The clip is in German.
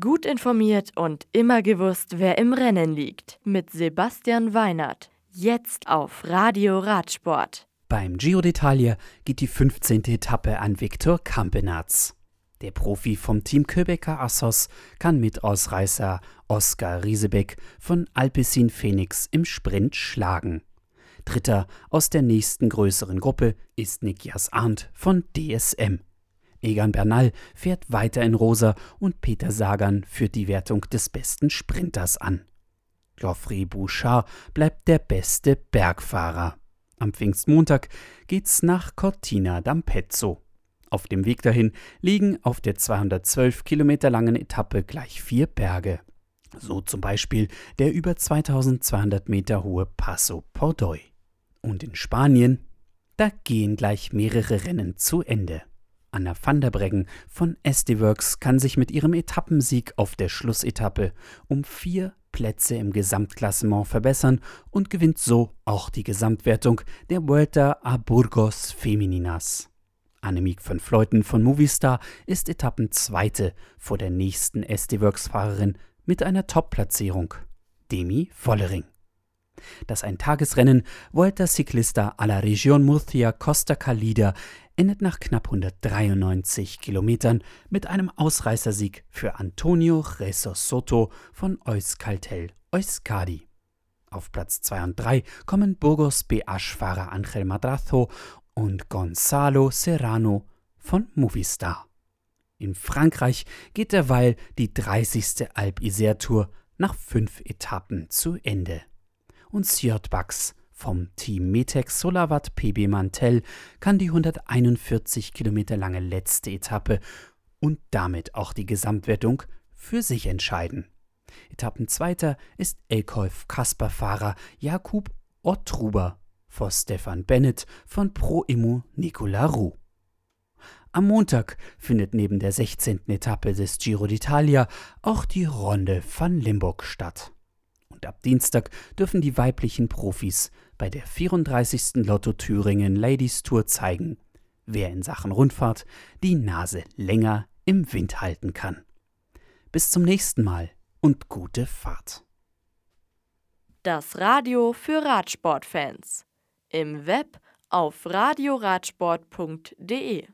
Gut informiert und immer gewusst, wer im Rennen liegt. Mit Sebastian Weinert. Jetzt auf Radio Radsport. Beim Giro d'Italia geht die 15. Etappe an Viktor Kampenarz. Der Profi vom Team Köbecker Assos kann mit Ausreißer Oskar Riesebeck von Alpecin Phoenix im Sprint schlagen. Dritter aus der nächsten größeren Gruppe ist Nikias Arndt von DSM. Egan Bernal fährt weiter in Rosa und Peter Sagan führt die Wertung des besten Sprinters an. Geoffrey Bouchard bleibt der beste Bergfahrer. Am Pfingstmontag geht's nach Cortina d'Ampezzo. Auf dem Weg dahin liegen auf der 212 Kilometer langen Etappe gleich vier Berge. So zum Beispiel der über 2200 Meter hohe Passo Pordoy. Und in Spanien, da gehen gleich mehrere Rennen zu Ende. Anna van der Breggen von SD Works kann sich mit ihrem Etappensieg auf der Schlussetappe um vier Plätze im Gesamtklassement verbessern und gewinnt so auch die Gesamtwertung der Vuelta a Burgos Femininas. Annemiek van Fleuten von Movistar ist Etappenzweite vor der nächsten SD Works Fahrerin mit einer Top-Platzierung, Demi Vollering. Das Eintagesrennen Volta Ciclista a la Region Murcia Costa Calida endet nach knapp 193 Kilometern mit einem Ausreißersieg für Antonio Jesus Soto von Euskaltel Euskadi. Auf Platz 2 und 3 kommen Burgos BH-Fahrer Angel Madrazo und Gonzalo Serrano von Movistar. In Frankreich geht derweil die 30. Alp Isère Tour nach fünf Etappen zu Ende. Und Sjört Bax vom Team Metex Solavat PB Mantel kann die 141 Kilometer lange letzte Etappe und damit auch die Gesamtwertung für sich entscheiden. Etappenzweiter ist Elkolf Kasper-Fahrer Jakub Ottruber vor Stefan Bennett von Pro Immo Nicola Roux. Am Montag findet neben der 16. Etappe des Giro d'Italia auch die Ronde van Limburg statt. Und ab Dienstag dürfen die weiblichen Profis bei der 34. Lotto Thüringen Ladies Tour zeigen, wer in Sachen Rundfahrt die Nase länger im Wind halten kann. Bis zum nächsten Mal und gute Fahrt. Das Radio für Radsportfans. Im Web auf radioradsport.de